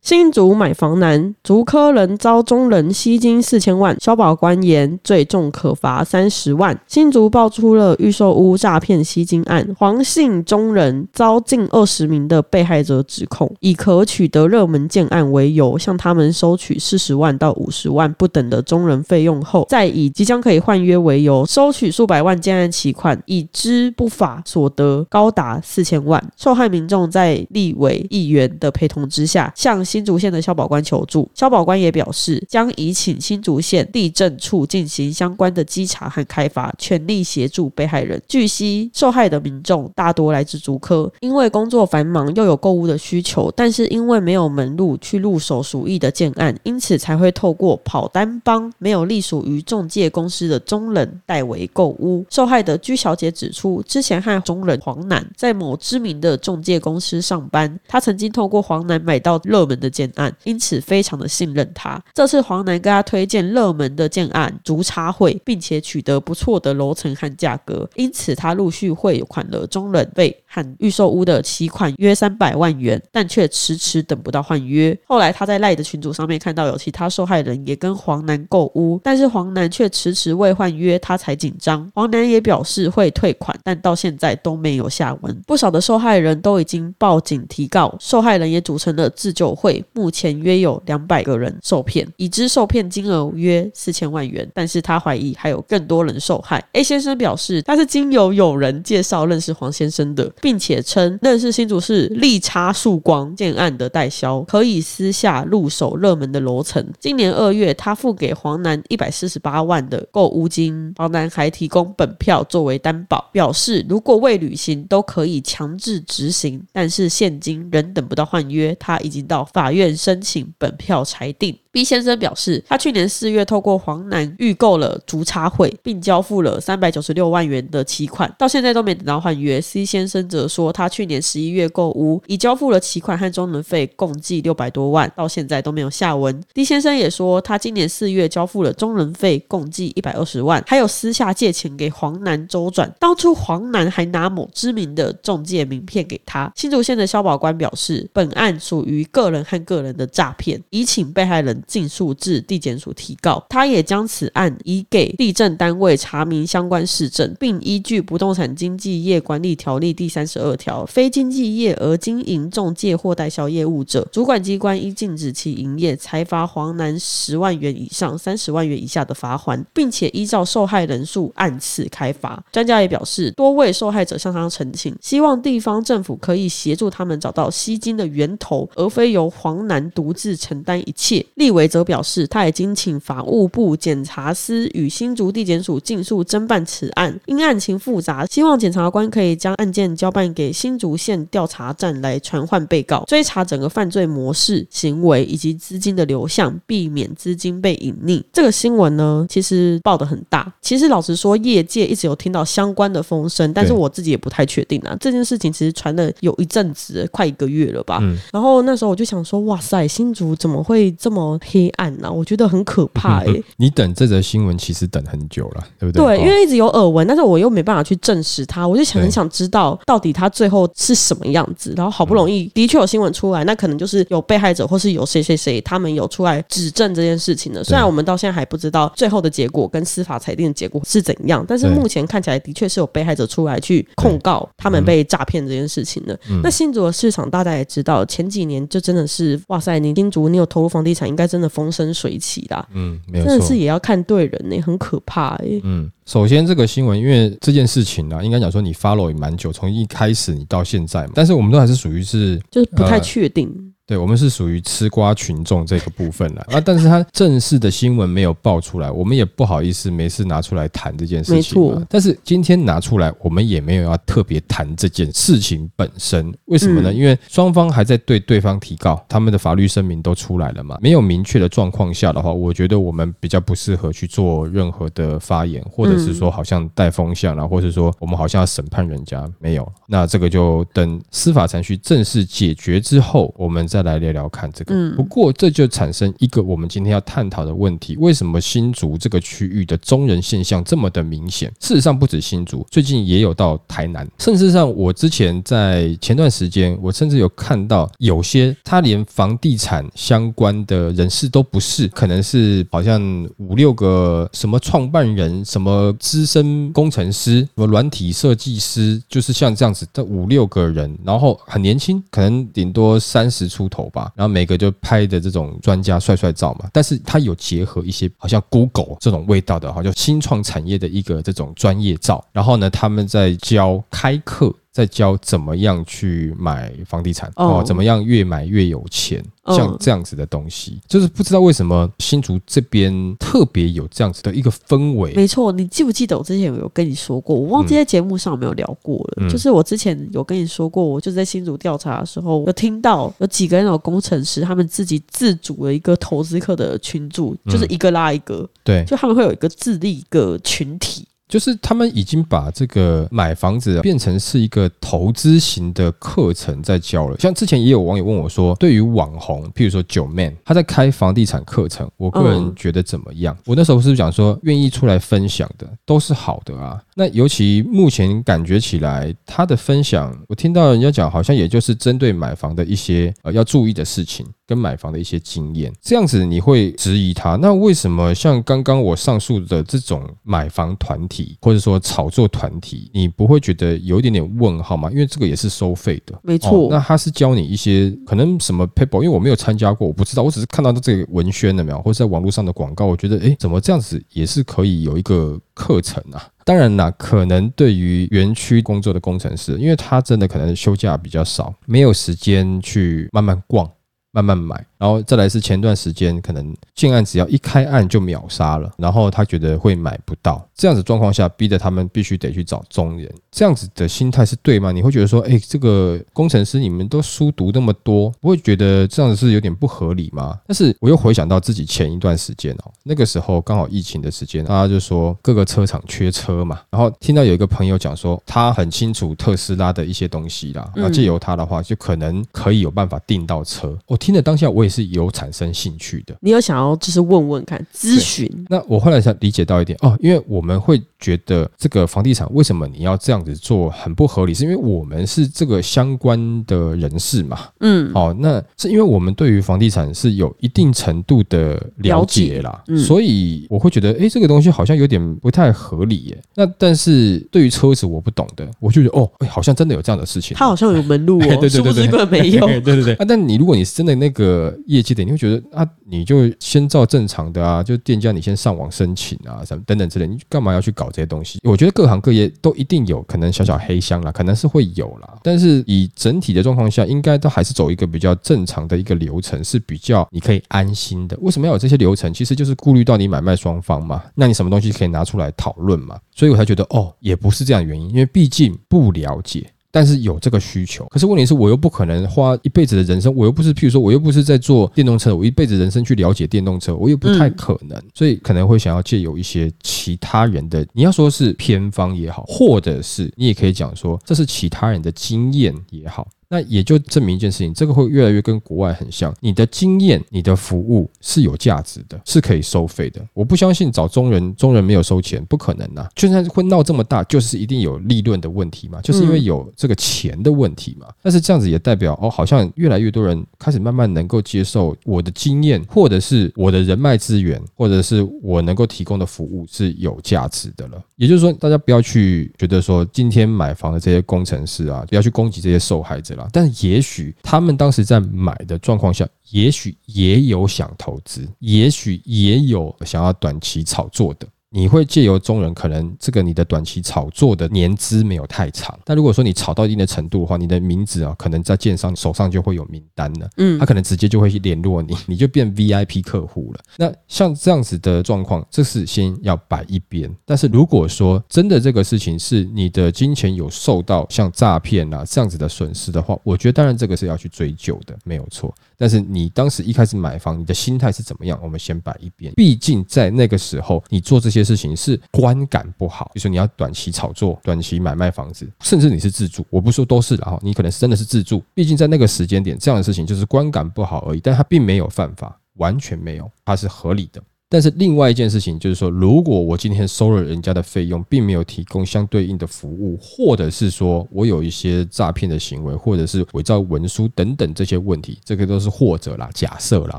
新竹买房难，竹科人遭中人吸金四千万，消保官言最重可罚三十万。新竹爆出了预售屋诈骗吸金案，黄姓中人遭近二十名的被害者指控，以可取得热门建案为由，向他们收取四十万到五十万不等的中人费用后，再以即将可以换约为由，收取数百万建案期款，已知不法所得高达四千万。受害民众在立委议员的陪同之下，向新竹县的消保官求助。消保官也表示，将已请新竹县地震处进行相关的稽查和开发，全力协助被害人。据悉，受害的民众大多来自竹科，因为工作繁忙又有购物的需求，但是因为没有门路去入手属意的建案，因此才会透过跑单帮没有隶属于中介公司的中人代为购物。受害的居小姐指出，之前和中人黄楠在某知名的中介公司上班，她曾经透过黄楠买到热门的建案，因此非常的信任他。这次黄楠跟他推荐热门的建案竹插会，并且取得不错的楼层和价格，因此他陆续汇款了中人费和预售屋的期款约三百万元，但却迟迟等不到换约。后来他在赖的群组上面看到有其他受害人也跟黄楠购屋，但是黄楠却迟迟未换约，他才紧张。黄楠也表示会退款，但到现在都没有下文。不少的受害人都已经报警提告，受害人也组成了自救会，目前约有两百个人受骗，已知受骗金额约四千万元，但是他怀疑还有更多人受害。A 先生表示，他是经由友人介绍认识黄先生的，并且称认识新竹市利差曙光建案的代销，可以私下入手热门的楼层。今年二月，他付给黄楠一百四十八万的购屋金，黄楠还提供本票作为担保，表示如果未履行都可以强制执行，但是现今仍等不到换约，他已经到法院申请本票裁定。B 先生表示，他去年四月透过黄楠预购了竹插会，并交付了三百九十六万元的期款，到现在都没等到换约。C 先生则说，他去年十一月购屋，已交付了期款和中人费共计六百多万，到现在都没有下文。D 先生也说，他今年四月交付了中人费共计一百二十万，还有私下借钱给黄楠周转。当初黄楠还拿某知名的中介名片给他。新竹县的消保官表示，本案属于个人和个人的诈骗，已请被害人尽速至地检署提告。他也将此案移给地震单位查明相关事证，并依据《不动产经纪业管理条例》第三十二条，非经纪业而经营中介或代销业务者，主管机关应禁止其营业，裁罚黄楠十万元以上三十万元以下的罚款，并且依照受害人数按次开罚。专家也表示，多位受害者向他澄清，希望地方政府可以协助他们找到吸金的源头，而非由黄楠独自承担一切。立委则表示，他已经请法务部检察司与新竹地检署尽速侦办此案，因案情复杂，希望检察官可以将案件交办给新竹县调查站来传唤被告，追查整个犯罪模式、行为以及资金的流向，避免资金被隐匿。这个新闻呢，其实报的很大。其实老实说，业界一直有听到相关的风声，但是我自己也不太确定啊。这件事情其实传了有一阵子，快一个月了吧。嗯然后那时候我就想说，哇塞，新竹怎么会这么黑暗呢、我觉得很可怕哎、你等这则新闻其实等很久了，对不对？对，哦因为一直有耳闻，但是我又没办法去证实它，我就想很想知道到底它最后是什么样子。然后好不容易的确有新闻出来，那可能就是有被害者或是有谁谁谁他们有出来指证这件事情的。虽然我们到现在还不知道最后的结果跟司法裁定的结果是怎样，但是目前看起来的确是有被害者出来去控告他们被诈骗这件事情的。嗯。那新竹的市场大家也知道，前几年就真的是哇塞，你金主你有投入房地产，应该真的风生水起啦。嗯，没有错真的是。也要看对人呢、很可怕哎、嗯，首先这个新闻，因为这件事情啊，应该讲说你 follow 也蛮久，从一开始你到现在嘛，但是我们都还是属于是就是不太呃确定。对我们是属于吃瓜群众这个部分了啊，但是他正式的新闻没有爆出来，我们也不好意思没事拿出来谈这件事情。没错，但是今天拿出来，我们也没有要特别谈这件事情本身。为什么呢？因为双方还在对对方提告，他们的法律声明都出来了嘛，没有明确的状况下的话，我觉得我们比较不适合去做任何的发言，或者是说好像带风向啦，或者说我们好像要审判人家，没有。那这个就等司法程序正式解决之后，我们再来聊聊看这个。不过这就产生一个我们今天要探讨的问题：为什么新竹这个区域的中人现象这么的明显？事实上不止新竹，最近也有到台南，甚至上我之前在前段时间，我甚至有看到有些他连房地产相关的人士都不是，可能是好像五六个什么创办人、什么资深工程师、什么软体设计师，就是像这样子的五六个人，然后很年轻，可能顶多三十出头吧，然后每个就拍的这种专家帅帅照嘛，但是他有结合一些好像 Google 这种味道的，好像新创产业的一个这种专业照，然后呢，他们在教开课。在教怎么样去买房地产哦，怎么样越买越有钱，像这样子的东西，就是不知道为什么新竹这边特别有这样子的一个氛围。没错，你记不记得我之前有跟你说过？我忘记在节目上有没有聊过了。就是我之前有跟你说过，我就在新竹调查的时候，有听到有几个人有工程师，他们自己自主了一个投资客的群组，就是一个拉一个，对，就他们会有一个自立一个群体。就是他们已经把这个买房子变成是一个投资型的课程在教了。像之前也有网友问我说，对于网红，譬如说九 man，他在开房地产课程，我个人觉得怎么样？我那时候是讲说，愿意出来分享的都是好的啊？那尤其目前感觉起来，他的分享，我听到人家讲，好像也就是针对买房的一些呃要注意的事情。跟买房的一些经验，这样子你会质疑他？那为什么像刚刚我上述的这种买房团体，或者说炒作团体，你不会觉得有一点点问号吗？因为这个也是收费的，没错。那他是教你一些可能什么 paper，因为我没有参加过，我不知道，我只是看到这个文宣了没有，或者在网络上的广告，我觉得诶，怎么这样子也是可以有一个课程啊？当然啦，可能对于园区工作的工程师，因为他真的可能休假比较少，没有时间去慢慢逛。慢慢买，然后再来是前段时间可能建案只要一开案就秒杀了，然后他觉得会买不到，这样子状况下逼得他们必须得去找中人，这样子的心态是对吗？你会觉得说，哎，这个工程师你们都书读那么多，不会觉得这样子是有点不合理吗？但是我又回想到自己前一段时间哦，那个时候刚好疫情的时间，大家就说各个车厂缺车嘛，然后听到有一个朋友讲说，他很清楚特斯拉的一些东西啦，那，借由他的话就可能可以有办法订到车。听的当下，我也是有产生兴趣的。你有想要就是问问看咨询？那我后来才理解到一点哦，因为我们会觉得这个房地产为什么你要这样子做很不合理，是因为我们是这个相关的人士嘛？嗯，哦，那是因为我们对于房地产是有一定程度的了解啦，所以我会觉得，哎，这个东西好像有点不太合理耶。那但是对于车子我不懂的，我就觉得哦，哎，好像真的有这样的事情。它好像有门路哦，对对对对，根本没有。对对对啊，但你如果你是真的那个业绩的，你会觉得啊，你就先照正常的啊，就店家你先上网申请啊，什么等等之类，你干嘛要去搞这些东西？我觉得各行各业都一定有可能小小黑箱啦，可能是会有啦，但是以整体的状况下，应该都还是走一个比较正常的一个流程，是比较你可以安心的。为什么要有这些流程？其实就是顾虑到你买卖双方嘛，那你什么东西可以拿出来讨论嘛？所以我才觉得哦，也不是这样原因，因为毕竟不了解。但是有这个需求，可是问题是我又不可能花一辈子的人生，我又不是，譬如说，我又不是在做电动车，我一辈子人生去了解电动车，我又不太可能，所以可能会想要借有一些其他人的，你要说是偏方也好，或者是你也可以讲说这是其他人的经验也好。那也就证明一件事情，这个会越来越跟国外很像。你的经验、你的服务是有价值的，是可以收费的。我不相信找中人，中人没有收钱，不可能呐。就算会闹这么大，就是一定有利润的问题嘛，就是因为有这个钱的问题嘛。但是这样子也代表哦，好像越来越多人开始慢慢能够接受我的经验，或者是我的人脉资源，或者是我能够提供的服务是有价值的了。也就是说，大家不要去觉得说今天买房的这些工程师啊，不要去攻击这些受害者。但也许他们当时在买的状况下，也许也有想投资，也许也有想要短期炒作的。你会借由中人，可能这个你的短期炒作的年资没有太长，但如果说你炒到一定的程度的话，你的名字啊，可能在建商手上就会有名单了，嗯他可能直接就会去联络你，你就变 VIP 客户了。那像这样子的状况，这是先要摆一边。但是如果说真的这个事情是你的金钱有受到像诈骗啊这样子的损失的话，我觉得当然这个是要去追究的，没有错。但是你当时一开始买房，你的心态是怎么样？我们先摆一边。毕竟在那个时候，你做这些事情是观感不好，就是你要短期炒作、短期买卖房子，甚至你是自住，我不说都是了哈，你可能是真的是自住。毕竟在那个时间点，这样的事情就是观感不好而已，但它并没有犯法，完全没有，它是合理的。但是另外一件事情就是说，如果我今天收了人家的费用，并没有提供相对应的服务，或者是说我有一些诈骗的行为，或者是伪造文书等等这些问题，这个都是或者啦，假设啦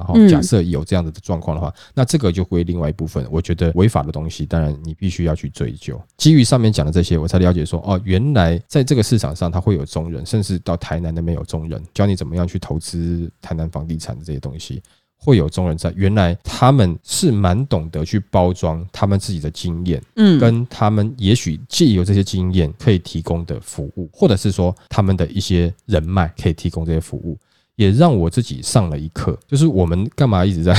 哈嗯，假设有这样子的状况的话，那这个就归另外一部分。我觉得违法的东西，当然你必须要去追究。基于上面讲的这些，我才了解说，哦，原来在这个市场上，它会有中人，甚至到台南那边有中人，教你怎么样去投资台南房地产的这些东西。会有中人在，原来他们是蛮懂得去包装他们自己的经验，嗯，跟他们也许借由这些经验可以提供的服务，或者是说他们的一些人脉可以提供这些服务，也让我自己上了一课。就是我们干嘛一直在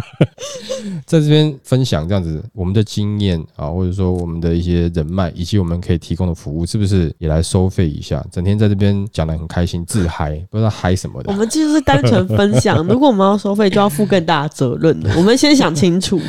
在这边分享这样子我们的经验啊，或者说我们的一些人脉，以及我们可以提供的服务，是不是也来收费一下？整天在这边讲的很开心，自嗨，不知道嗨什么的我。们就是单纯分享。如果我们要收费，就要负更大的责任了。我们先想清楚。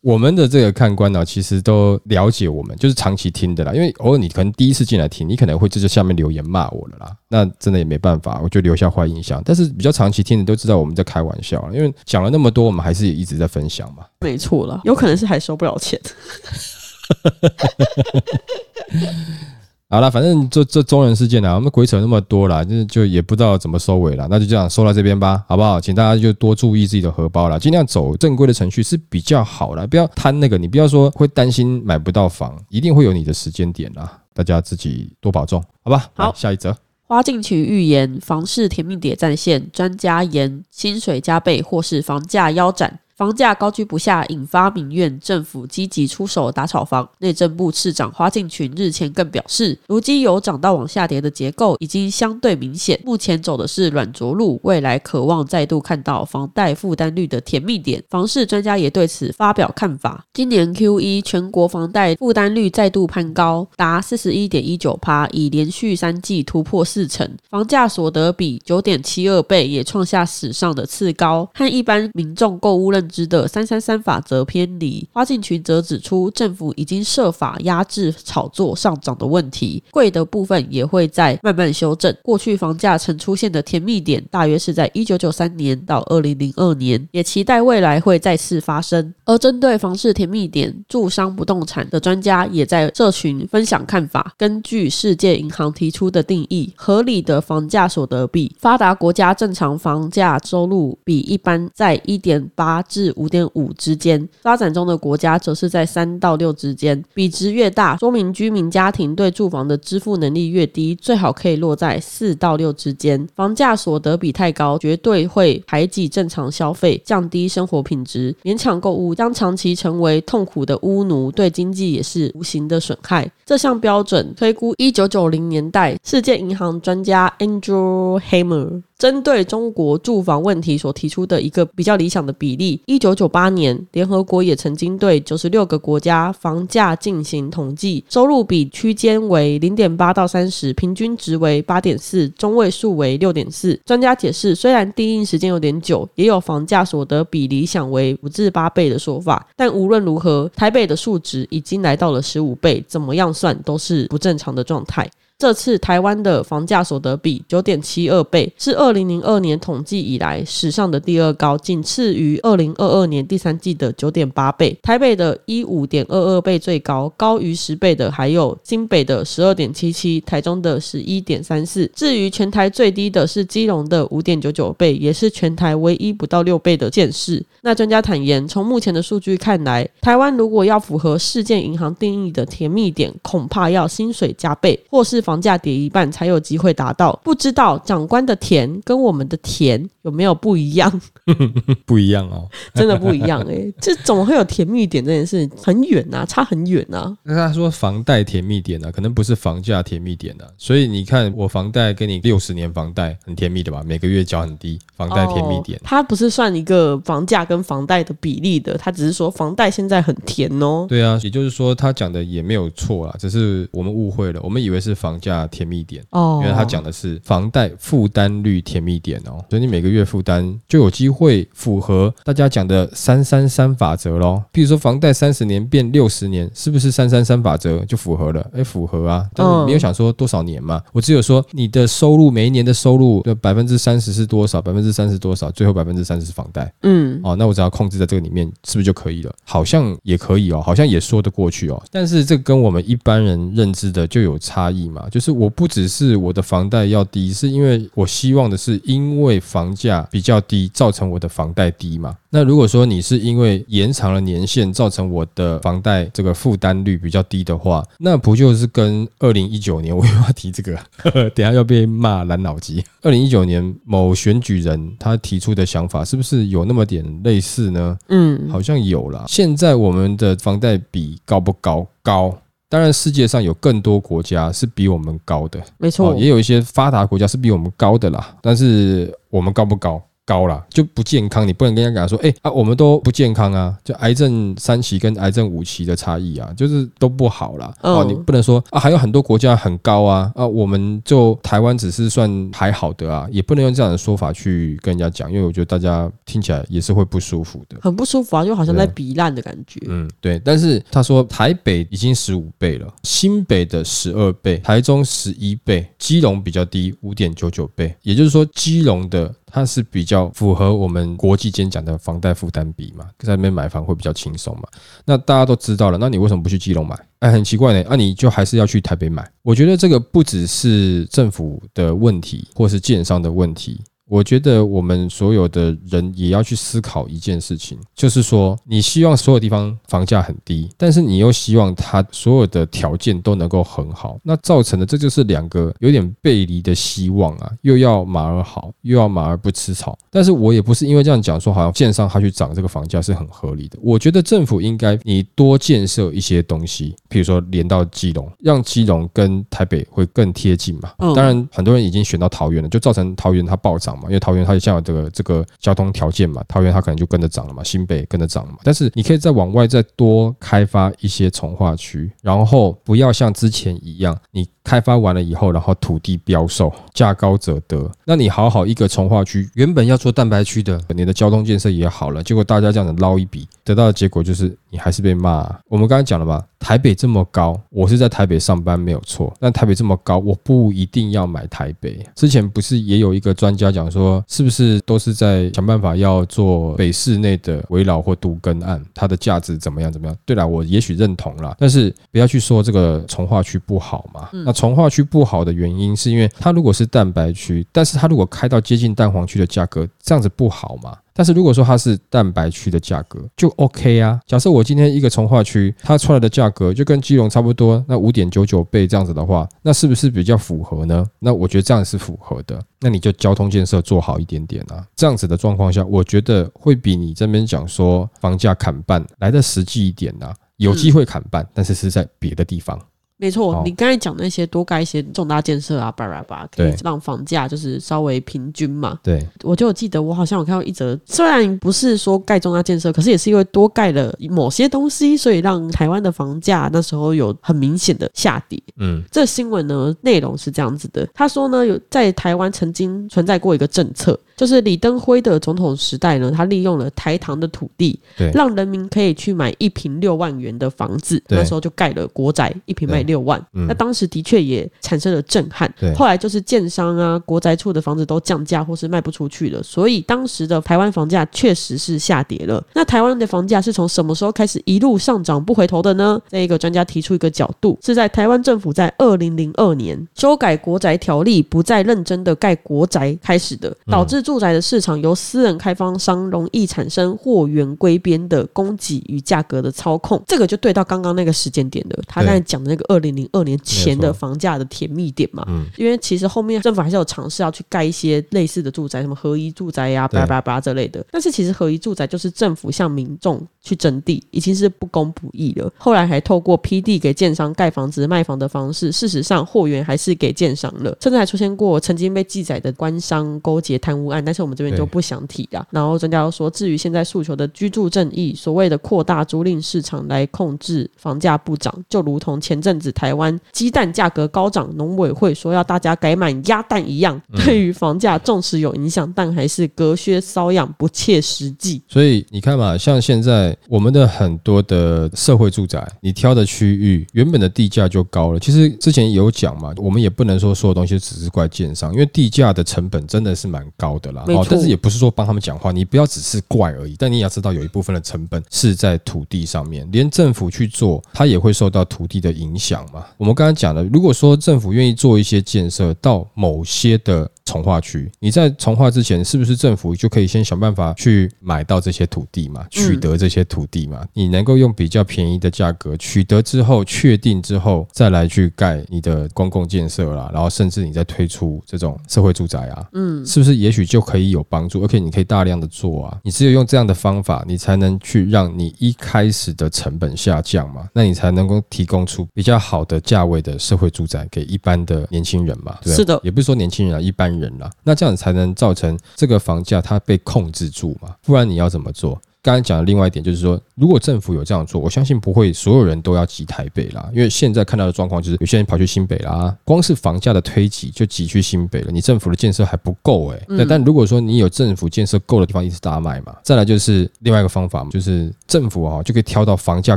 我们的这个看官呢，其实都了解我们，就是长期听的啦。因为偶尔你可能第一次进来听，你可能会在这下面留言骂我了啦。那真的也没办法，我就留下坏印象。但是比较长期听的都知道我们在开玩笑，因为讲了那么多，我们还是也一直在分享嘛。没错了，有可能是还收不了钱。好了，反正这这中人事件呢，我们鬼扯那么多啦，就是就也不知道怎么收尾了，那就这样收到这边吧，好不好？请大家就多注意自己的荷包啦，尽量走正规的程序是比较好啦，不要贪那个，你不要说会担心买不到房，一定会有你的时间点啦，大家自己多保重，好吧？好下一则。花敬群预言房市甜蜜点战线，专家言薪水加倍或是房价腰斩。房价高居不下，引发民怨，政府积极出手打炒房。内政部次长花敬群日前更表示，如今由涨到往下跌的结构已经相对明显，目前走的是软着陆，未来渴望再度看到房贷负担率的甜蜜点。房市专家也对此发表看法。今年 Q 一全国房贷负担率再度攀高，达四十一点一九趴，已连续三季突破四成。房价所得比九点七二倍，也创下史上的次高，和一般民众购物认知的三三三法则偏离。花敬群则指出，政府已经设法压制炒作上涨的问题，贵的部分也会在慢慢修正。过去房价曾出现的甜蜜点，大约是在一九九三年到二零零二年，也期待未来会再次发生。而针对房市甜蜜点，住商不动产的专家也在社群分享看法。根据世界银行提出的定义，合理的房价所得比，发达国家正常房价收入比一般在一点八至五点五之间，发展中的国家则是在三到六之间。比值越大，说明居民家庭对住房的支付能力越低，最好可以落在四到六之间。房价所得比太高，绝对会排挤正常消费，降低生活品质，勉强购物将长期成为痛苦的巫奴，对经济也是无形的损害。这项标准推估一九九零年代，世界银行专家 Andrew Hammer 针对中国住房问题所提出的一个比较理想的比例。一九九八年，联合国也曾经对九十六个国家房价进行统计，收入比区间为零点八到三十，平均值为八点四，中位数为六点四。专家解释，虽然低印时间有点久，也有房价所得比理想为五至八倍的说法，但无论如何，台北的数值已经来到了十五倍，怎么样算都是不正常的状态。这次台湾的房价所得比九点七二倍，是二零零二年统计以来史上的第二高，仅次于二零二二年第三季的九点八倍。台北的一五点二二倍最高，高于十倍的还有新北的十二点七七，台中的十一点三四。至于全台最低的是基隆的五点九九倍，也是全台唯一不到六倍的见识。那专家坦言，从目前的数据看来，台湾如果要符合世界银行定义的甜蜜点，恐怕要薪水加倍，或是房价跌一半才有机会达到。不知道长官的甜跟我们的甜有没有不一样？不一样哦。真的不一样哎、这怎么会有甜蜜点这件事？很远呐、差很远啊呐、那他说房贷甜蜜点呢、啊，可能不是房价甜蜜点呢、啊。所以你看，我房贷跟你六十年房贷，很甜蜜的吧？每个月缴很低，房贷甜蜜点哦。它不是算一个房价跟房贷的比例的，它只是说房贷现在很甜哦。对啊，也就是说他讲的也没有错啊，只是我们误会了，我们以为是房价甜蜜点。哦原来他讲的是房贷负担率甜蜜点哦，所以你每个月负担就有机会符合大家讲的三三三法则咯。譬如说房贷三十年变六十年，是不是三三三法则就符合了？哎，符合啊，但是没有想说多少年嘛，我只有说你的收入每一年的收入的百分之三十是多少，百分之三十多少，最后百分之三十是房贷。嗯，哦，那我只要控制在这个里面，是不是就可以了？好像也可以哦，好像也说得过去哦。但是这跟我们一般人认知的就有差异嘛，就是我不只是我的房贷要低，是因为我希望的是因为房价比较低，造成我的房贷低嘛。那如果说你是因为延长了年限，造成我的房贷这个负担率比较低的话，那不就是跟二零一九年我又要提这个，等下要被骂蓝脑机。二零一九年某选举人他提出的想法，是不是有那么点类似呢？嗯，好像有啦。现在我们的房贷比高不高？高。当然，世界上有更多国家是比我们高的，没错，哦，也有一些发达国家是比我们高的啦。但是我们高不高？高啦，就不健康，你不能跟人家讲说，哎、啊，我们都不健康啊，就癌症三期跟癌症五期的差异啊，就是都不好啦。哦，嗯你不能说啊，还有很多国家很高啊，啊，我们就台湾只是算还好的啊，也不能用这样的说法去跟人家讲，因为我觉得大家听起来也是会不舒服的。很不舒服啊，就好像在对比烂的感觉。嗯，对，但是他说台北已经十五倍了，新北的十二倍，台中十一倍，基隆比较低，五点九九倍，也就是说基隆的它是比较符合我们国际间讲的房贷负担比嘛，在那边买房会比较轻松嘛。那大家都知道了，那你为什么不去基隆买？哎，很奇怪呢，那，你就还是要去台北买。我觉得这个不只是政府的问题，或是建商的问题。我觉得我们所有的人也要去思考一件事情，就是说，你希望所有地方房价很低，但是你又希望它所有的条件都能够很好，那造成的这就是两个有点背离的希望啊，又要马儿好，又要马儿不吃草。但是我也不是因为这样讲说，好像建商他去涨这个房价是很合理的。我觉得政府应该你多建设一些东西，比如说连到基隆，让基隆跟台北会更贴近嘛。嗯当然，很多人已经选到桃园了，就造成桃园它暴涨因为桃园它现在这个这个交通条件嘛，桃园它可能就跟着涨了嘛，新北跟着涨了嘛。但是你可以再往外再多开发一些从化区，然后不要像之前一样，你开发完了以后，然后土地标售，价高者得。那你好好一个从化区，原本要做蛋白区的，你的交通建设也好了，结果大家这样子捞一笔，得到的结果就是你还是被骂、我们刚才讲了嘛，台北这么高，我是在台北上班没有错，但台北这么高，我不一定要买台北。之前不是也有一个专家讲说，是不是都是在想办法要做北市内的围绕或独根案，它的价值怎么样怎么样？对啦，我也许认同啦，但是不要去说这个从化区不好嘛。那从化区不好的原因是因为它如果是蛋白区，但是它如果开到接近蛋黄区的价格，这样子不好嘛？但是如果说它是蛋白区的价格，就 OK 啊。假设我今天一个从化区，它出来的价格就跟基隆差不多，那五点九九倍这样子的话，那是不是比较符合呢？那我觉得这样是符合的。那你就交通建设做好一点点啊。这样子的状况下，我觉得会比你这边讲说房价砍半来的实际一点啊。有机会砍半，但是是在别的地方。没错，好。你刚才讲那些多盖一些重大建设啊，叭叭叭，可以让房价就是稍微平均嘛。对，我就记得，我好像有看到一则，虽然不是说盖重大建设，可是也是因为多盖了某些东西，所以让台湾的房价那时候有很明显的下跌。嗯。这新闻呢内容是这样子的，他说呢，有在台湾曾经存在过一个政策，就是李登辉的总统时代呢，他利用了台糖的土地，对。让人民可以去买一平六万元的房子，那时候就盖了国宅，一平卖对六万。嗯那当时的确也产生了震撼对。后来就是建商啊、国宅处的房子都降价或是卖不出去了，所以当时的台湾房价确实是下跌了。那台湾的房价是从什么时候开始一路上涨不回头的呢？这一个专家提出一个角度，是在台湾政府在二零零二年修改国宅条例，不再认真的盖国宅开始的，导致住宅的市场由私人开发商容易产生货源归边的供给与价格的操控。这个就对到刚刚那个时间点了。他刚才讲的那个二二零零二年前的房价的甜蜜点嘛。嗯，因为其实后面政府还是有尝试要去盖一些类似的住宅，什么合一住宅呀、对巴拉巴拉巴拉这类的。但是其实合一住宅就是政府向民众去征地，已经是不公不义了。后来还透过批地给建商盖房子、卖房的方式，事实上货源还是给建商了，甚至还出现过曾经被记载的官商勾结贪污案，但是我们这边就不想提了。然后专家又说，至于现在诉求的居住正义，所谓的扩大租赁市场来控制房价不涨，就如同前阵子台湾鸡蛋价格高涨，农委会说要大家改买鸭蛋一样，对于房价纵使有影响，但还是隔靴搔痒，不切实际。所以你看嘛，像现在我们的很多的社会住宅，你挑的区域原本的地价就高了。其实之前有讲嘛，我们也不能说所有东西只是怪建商，因为地价的成本真的是蛮高的啦。没错但是也不是说帮他们讲话，你不要只是怪而已，但你也要知道有一部分的成本是在土地上面，连政府去做，它也会受到土地的影响嘛。我们刚才讲的，如果说政府愿意做一些建设到某些的从化区，你在从化之前，是不是政府就可以先想办法去买到这些土地嘛，取得这些土地嘛？你能够用比较便宜的价格取得之后，确定之后，再来去盖你的公共建设啦，然后甚至你再推出这种社会住宅啊，嗯，是不是也许就可以有帮助？而且你可以大量的做啊，你只有用这样的方法，你才能去让你一开始的成本下降嘛，那你才能够提供出比较好的价位的社会住宅给一般的年轻人嘛，对？是的。也不是说年轻人啊，一般人啦，那这样子才能造成这个房价它被控制住嘛，不然你要怎么做？刚才讲的另外一点就是说，如果政府有这样做，我相信不会所有人都要挤台北啦，因为现在看到的状况就是有些人跑去新北啦，光是房价的推挤就挤去新北了，你政府的建设还不够诶、对，但如果说你有政府建设够的地方，一直大卖嘛，再来就是另外一个方法嘛，就是政府啊就可以挑到房价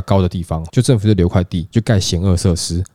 高的地方，就政府就留块地，就盖险恶设施。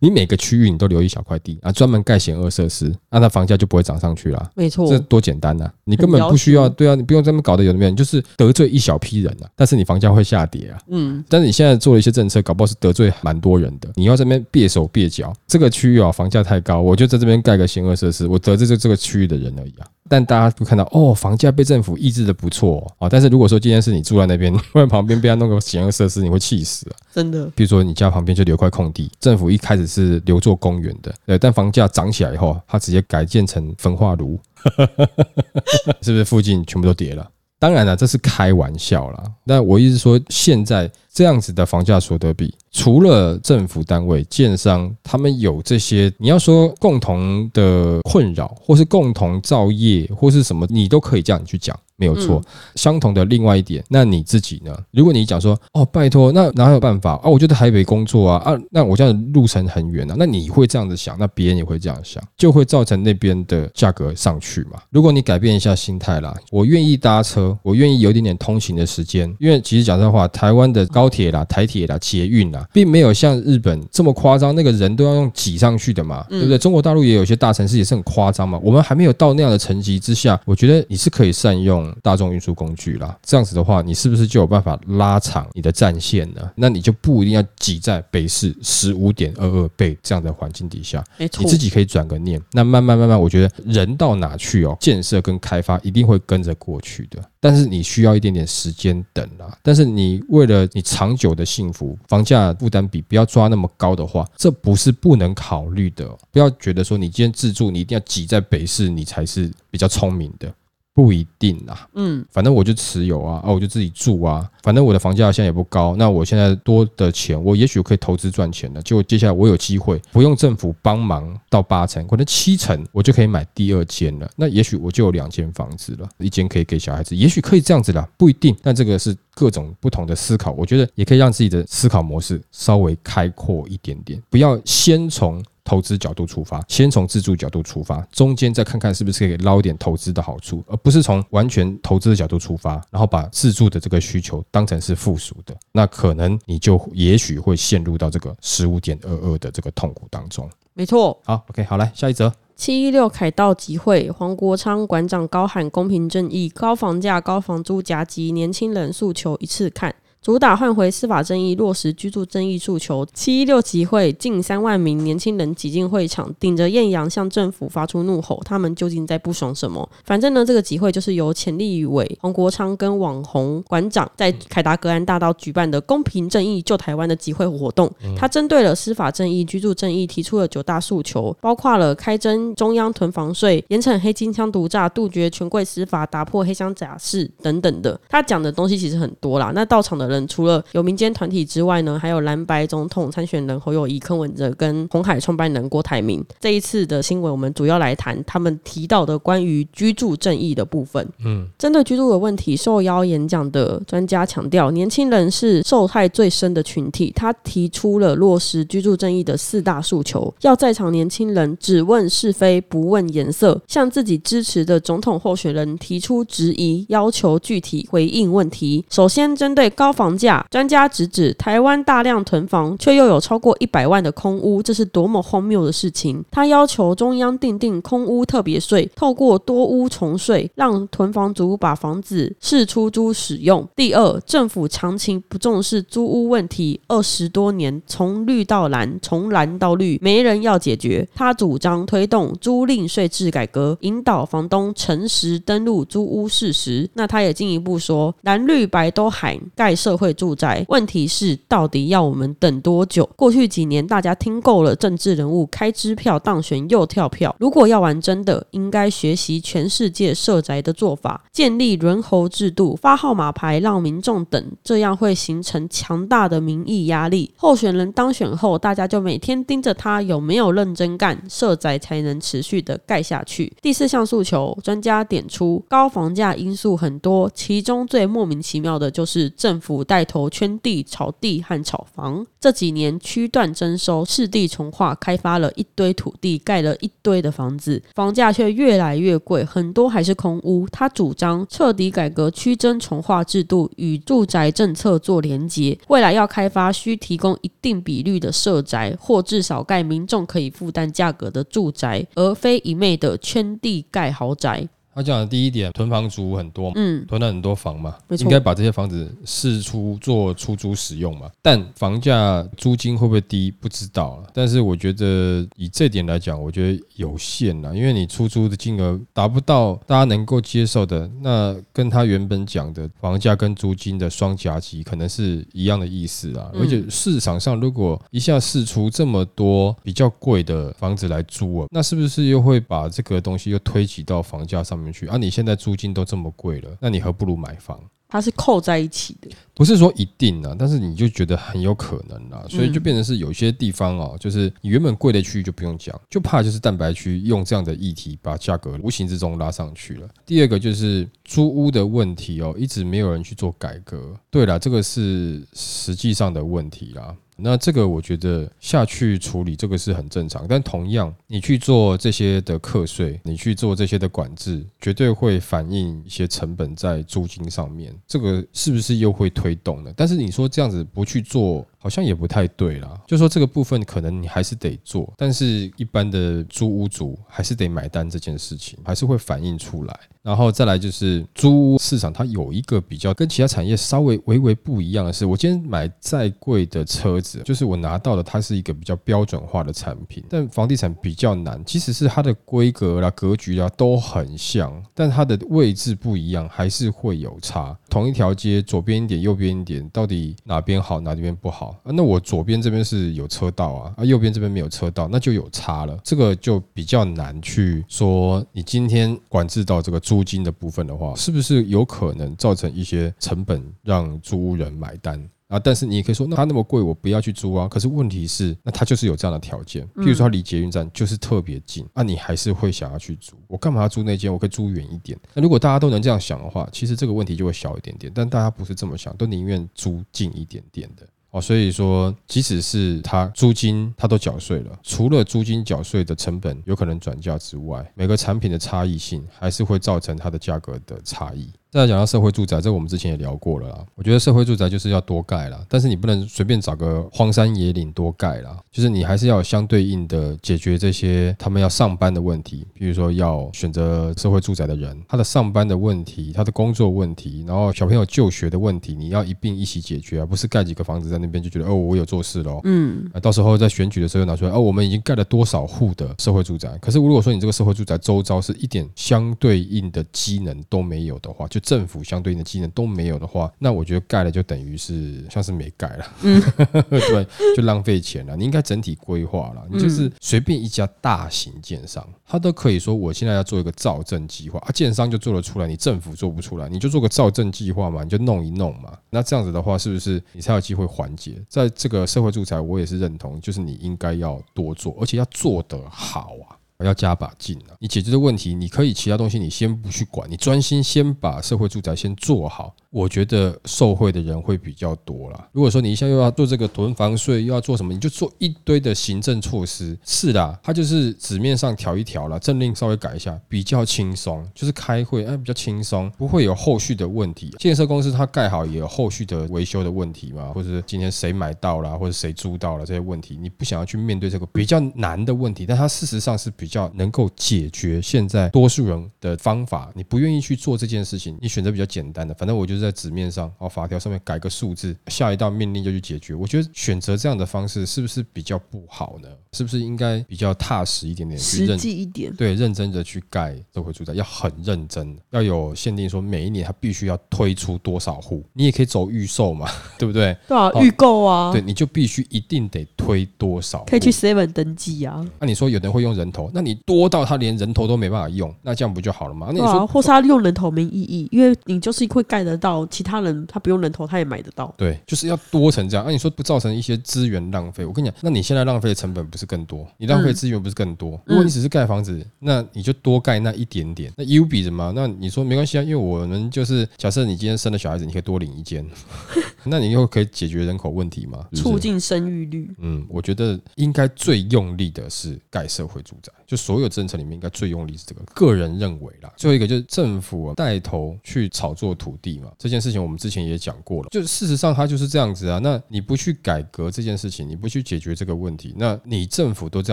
你每个区域你都留一小块地啊，专门盖险恶设施，那它房价就不会涨上去啦。没错，这多简单呐、你根本不需要，对啊，你不用这么搞得有的没有，你就是得罪一小批人啊，但是你房价会下跌啊。嗯，但是你现在做了一些政策，搞不好是得罪蛮多人的。你要这边蹩手蹩脚，这个区域啊房价太高，我就在这边盖个险恶设施，我得罪这这个区域的人而已啊。但大家都看到哦，房价被政府抑制的不错哦啊。但是如果说今天是你住在那边，或者旁边被他弄个险恶设施，你会气死啊。真的，比如说你家旁边就留块空地，政府一开始是留作公园的，对，但房价涨起来以后，它直接改建成焚化炉，是不是附近全部都跌了？当然了，这是开玩笑啦。但我意思说，现在这样子的房价所得比，除了政府单位、建商他们有这些，你要说共同的困扰，或是共同造业，或是什么，你都可以这样去讲。没有错，相同的另外一点，那你自己呢？如果你讲说，哦，拜托，那哪有办法啊？我就在台北工作啊，啊，那我这样的路程很远啊，那你会这样子想，那别人也会这样想，就会造成那边的价格上去嘛。如果你改变一下心态啦，我愿意搭车，我愿意有一点点通勤的时间，因为其实讲真话，台湾的高铁啦、台铁啦、捷运啦，并没有像日本这么夸张，那个人都要用挤上去的嘛，对不对？中国大陆也有些大城市也是很夸张嘛，我们还没有到那样的层级之下，我觉得你是可以善用大众运输工具啦。这样子的话，你是不是就有办法拉长你的战线呢？那你就不一定要挤在北市十五点二二倍这样的环境底下，没错你，自己可以转个念。那慢慢慢慢，我觉得人到哪去哦，建设跟开发一定会跟着过去的。但是你需要一点点时间等啊。但是你为了你长久的幸福，房价负担比不要抓那么高的话，这不是不能考虑的。不要觉得说你今天自住，你一定要挤在北市，你才是比较聪明的。不一定啦，嗯，反正我就持有啊，啊，我就自己住啊，反正我的房价现在也不高，那我现在多的钱，我也许可以投资赚钱了。结果接下来我有机会不用政府帮忙到八成，可能七成，我就可以买第二间了。那也许我就有两间房子了，一间可以给小孩子，也许可以这样子啦，不一定。但这个是各种不同的思考，我觉得也可以让自己的思考模式稍微开阔一点点，不要先从。投资角度出发，先从自住角度出发，中间再看看是不是可以捞一点投资的好处，而不是从完全投资的角度出发，然后把自住的这个需求当成是附属的，那可能你就也许会陷入到这个十五点二二的这个痛苦当中。没错。好，OK，好，来下一则。七一六凯道集会，黄国昌馆长高喊公平正义，高房价、高房租夹击年轻人诉求一次看。主打换回司法正义，落实居住正义诉求。七一六集会近三万名年轻人挤进会场，顶着艳阳向政府发出怒吼。他们究竟在不爽什么？反正呢，这个集会就是由前立委黄国昌跟网红馆长在凯达格兰大道举办的公平正义救台湾的集会活动。他针对了司法正义、居住正义，提出了九大诉求，包括了开征中央囤房税、严惩黑金枪毒诈、杜绝权贵司法、打破黑箱假释等等的。他讲的东西其实很多啦。那到场的人除了有民间团体之外呢，还有蓝白总统参选人侯友谊、柯文哲跟红海创办人郭台铭。这一次的新闻，我们主要来谈他们提到的关于居住正义的部分。嗯，针对居住的问题，受邀演讲的专家强调，年轻人是受害最深的群体。他提出了落实居住正义的四大诉求，要在场年轻人只问是非，不问颜色，向自己支持的总统候选人提出质疑，要求具体回应问题。首先，针对高房价，专家直指台湾大量囤房，却又有超过一百万的空屋，这是多么荒谬的事情！他要求中央定定空屋特别税，透过多屋重税，让囤房族把房子释出租使用。第二，政府长期不重视租屋问题，二十多年从绿到蓝，从蓝到绿，没人要解决。他主张推动租赁税制改革，引导房东诚实登录租屋事实。那他也进一步说，蓝绿白都喊盖社社会住宅，问题是到底要我们等多久？过去几年大家听够了政治人物开支票当选又跳票，如果要玩真的，应该学习全世界设宅的做法，建立轮候制度，发号码牌让民众等，这样会形成强大的民意压力。候选人当选后，大家就每天盯着他有没有认真干，设宅才能持续的盖下去。第四项诉求，专家点出高房价因素很多，其中最莫名其妙的就是政府带头圈地、炒地和炒房。这几年区段征收、市地重划，开发了一堆土地，盖了一堆的房子，房价却越来越贵，很多还是空屋。他主张彻底改革区征重划制度，与住宅政策做连结，未来要开发需提供一定比率的社宅，或至少盖民众可以负担价格的住宅，而非一昧的圈地盖豪宅。他讲的第一点，囤房族很多，嗯，囤了很多房嘛，应该把这些房子释出做出租使用嘛。但房价租金会不会低，不知道了。但是我觉得以这点来讲，我觉得有限啦，因为你出租的金额达不到大家能够接受的，那跟他原本讲的房价跟租金的双夹击可能是一样的意思啊。而且市场上如果一下释出这么多比较贵的房子来租啊，那是不是又会把这个东西又推挤到房价上面去啊？你现在租金都这么贵了，那你何不如买房？它是扣在一起的。不是说一定啊，但是你就觉得很有可能啊，所以就变成是有些地方哦，就是你原本贵的区域就不用讲，就怕就是蛋白区用这样的议题把价格无形之中拉上去了。第二个就是租屋的问题哦，一直没有人去做改革。对了，这个是实际上的问题啦。那这个我觉得下去处理这个是很正常，但同样你去做这些的课税，你去做这些的管制，绝对会反映一些成本在租金上面，这个是不是又会推动呢？但是你说这样子不去做，好像也不太对啦。就说这个部分可能你还是得做，但是一般的租屋主还是得买单这件事情，还是会反映出来。然后再来就是租屋市场，它有一个比较跟其他产业稍微微微不一样的是，我今天买再贵的车子，就是我拿到的它是一个比较标准化的产品，但房地产比较难，即使是它的规格啦、格局啦都很像，但它的位置不一样，还是会有差。同一条街左边一点、右边一点，到底哪边好、哪边不好？啊，那我左边这边是有车道啊，啊，右边这边没有车道，那就有差了。这个就比较难去说，你今天管制到这个租金的部分的话，是不是有可能造成一些成本让租人买单？啊，但是你也可以说，那它那么贵，我不要去租啊。可是问题是，那它就是有这样的条件，譬如说它离捷运站就是特别近，那你还是会想要去租。我干嘛要租那间？我可以租远一点。那如果大家都能这样想的话，其实这个问题就会小一点点。但大家不是这么想，都宁愿租近一点点的。哦，所以说，即使是他租金他都缴税了，除了租金缴税的成本有可能转嫁之外，每个产品的差异性还是会造成它的价格的差异。再来讲到社会住宅，这我们之前也聊过了啦。我觉得社会住宅就是要多盖啦，但是你不能随便找个荒山野岭多盖啦，就是你还是要有相对应的解决这些他们要上班的问题，比如说要选择社会住宅的人，他的上班的问题，他的工作问题，然后小朋友就学的问题，你要一并一起解决啊，不是盖几个房子在那边就觉得哦我有做事喽。嗯，啊，到时候在选举的时候拿出来，哦，我们已经盖了多少户的社会住宅？可是如果说你这个社会住宅周遭是一点相对应的机能都没有的话，就政府相对应的技能都没有的话，那我觉得盖了就等于是像是没盖了，嗯，对，就浪费钱了。你应该整体规划了，你就是随便一家大型建商，他都可以说我现在要做一个造证计划啊，建商就做得出来，你政府做不出来，你就做个造证计划嘛，你就弄一弄嘛。那这样子的话，是不是你才有机会缓解？在这个社会住宅，我也是认同，就是你应该要多做，而且要做得好啊。要加把劲了！你解决的问题，你可以其他东西你先不去管，你专心先把社会住宅先做好。我觉得受贿的人会比较多啦。如果说你一下又要做这个囤房税，又要做什么，你就做一堆的行政措施。是啦，它就是纸面上调一调了，政令稍微改一下，比较轻松。就是开会哎，比较轻松，不会有后续的问题。建设公司它盖好也有后续的维修的问题嘛，或者今天谁买到了，或者谁租到了这些问题，你不想要去面对这个比较难的问题，但它事实上是比较能够解决现在多数人的方法。你不愿意去做这件事情，你选择比较简单的，反正我就是。在纸面上，哦，法条上面改个数字，下一道命令就去解决。我觉得选择这样的方式是不是比较不好呢？是不是应该比较踏实一点点，实际一点？对，认真的去盖社会住宅，要很认真，要有限定，说每一年它必须要推出多少户。你也可以走预售嘛，对不对？对啊，预购啊，对，你就必须一定得推多少，可以去 seven 登记啊。那你说有人会用人头，那你多到他连人头都没办法用，那这样不就好了吗？那你说，或是他用人头没意义，因为你就是会盖得到，其他人他不用人头他也买得到。对，就是要多成这样。那你说不造成一些资源浪费？我跟你讲，那你现在浪费的成本不是更多？你浪费资源不是更多？如果你只是盖房子，那你就多盖那一点点。那 U 比什么？那你说没关系啊，因为我们就是假设你今天生了小孩子，你可以多领一间，那你又可以解决人口问题嘛？促进生育率。嗯，我觉得应该最用力的是盖社会住宅，就所有政策里面应该最用力是这个。个人认为啦，最后一个就是政府带头去炒作土地嘛，这件事情我们之前也讲过了，就事实上它就是这样子啊。那你不去改革这件事情，你不去解决这个问题，那你政府都这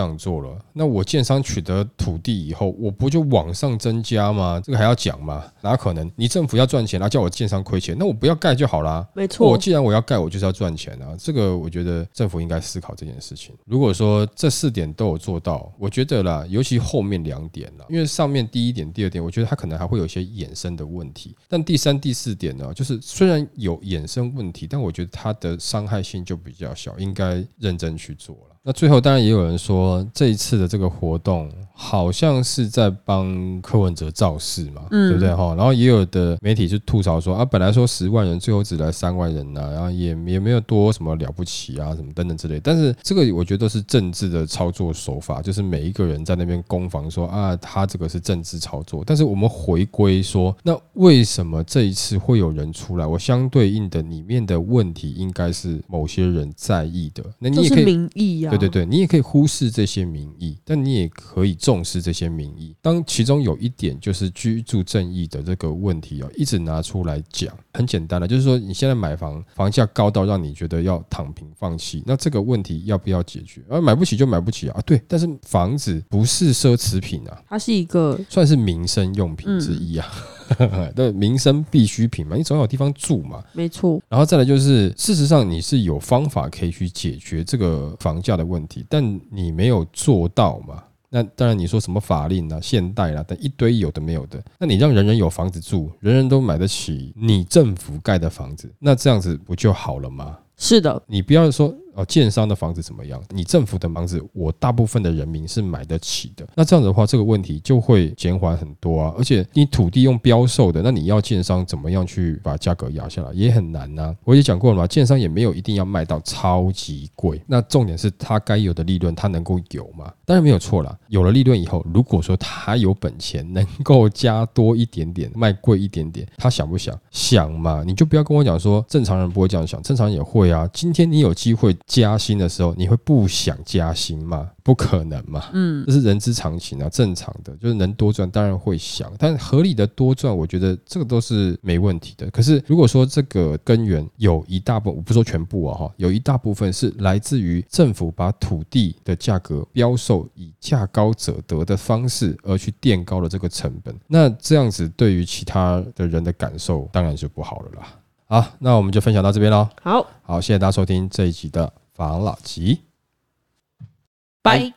样做了，那我建商取得土地以后，我不就往上增加吗？这个还要讲吗？哪可能？你政府要赚钱，然后叫我建商亏钱，那我不要盖就好啦。没错，我既然我要盖，我就是要赚钱啊。这个我觉得政府应该思考这件事情。如果说这四点都有做到，我觉得啦，尤其后面两点啦，因为上面第一点、第二点，我觉得它可能还会有一些衍生的问题。但第三、第四点呢，就是虽然有衍生问题，但我觉得它的伤害性就比较小，应该认真去做。那最后当然也有人说，这一次的这个活动好像是在帮柯文哲造势嘛，对不对哈？然后也有的媒体就吐槽说啊，本来说十万人，最后只来三万人呐，然后也也没有多什么了不起啊，什么等等之类。但是这个我觉得都是政治的操作手法，就是每一个人在那边攻防说啊，他这个是政治操作。但是我们回归说，那为什么这一次会有人出来？我相对应的里面的问题应该是某些人在意的，那你也可以民意呀。对对，你也可以忽视这些民意，但你也可以重视这些民意。当其中有一点就是居住正义的这个问题哦，一直拿出来讲，很简单的，就是说你现在买房，房价高到让你觉得要躺平放弃，那这个问题要不要解决？而买不起就买不起啊，对。但是房子不是奢侈品啊，它是一个算是民生用品之一啊。对民生必需品嘛，你总有地方住嘛，没错。然后再来就是，事实上你是有方法可以去解决这个房价的问题，但你没有做到嘛。那当然你说什么法令啊、现代啦，等一堆有的没有的，那你让人人有房子住，人人都买得起你政府盖的房子，那这样子不就好了吗？是的，你不要说。哦，建商的房子怎么样？你政府的房子，我大部分的人民是买得起的。那这样子的话，这个问题就会减缓很多啊。而且你土地用标售的，那你要建商怎么样去把价格压下来，也很难呐。我也讲过了嘛，建商也没有一定要卖到超级贵。那重点是他该有的利润，他能够有吗？当然没有错啦。有了利润以后，如果说他有本钱，能够加多一点点，卖贵一点点，他想不想？想嘛，你就不要跟我讲说正常人不会这样想，正常人也会啊。今天你有机会。加薪的时候，你会不想加薪吗？不可能嘛，嗯这是人之常情啊，正常的，就是能多赚当然会想，但合理的多赚，我觉得这个都是没问题的。可是如果说这个根源有一大部分，我不说全部啊哈，有一大部分是来自于政府把土地的价格标售以价高者得的方式而去垫高了这个成本，那这样子对于其他的人的感受当然就不好了啦。好那我们就分享到这边喽好。好谢谢大家收听这一集的防老集。拜。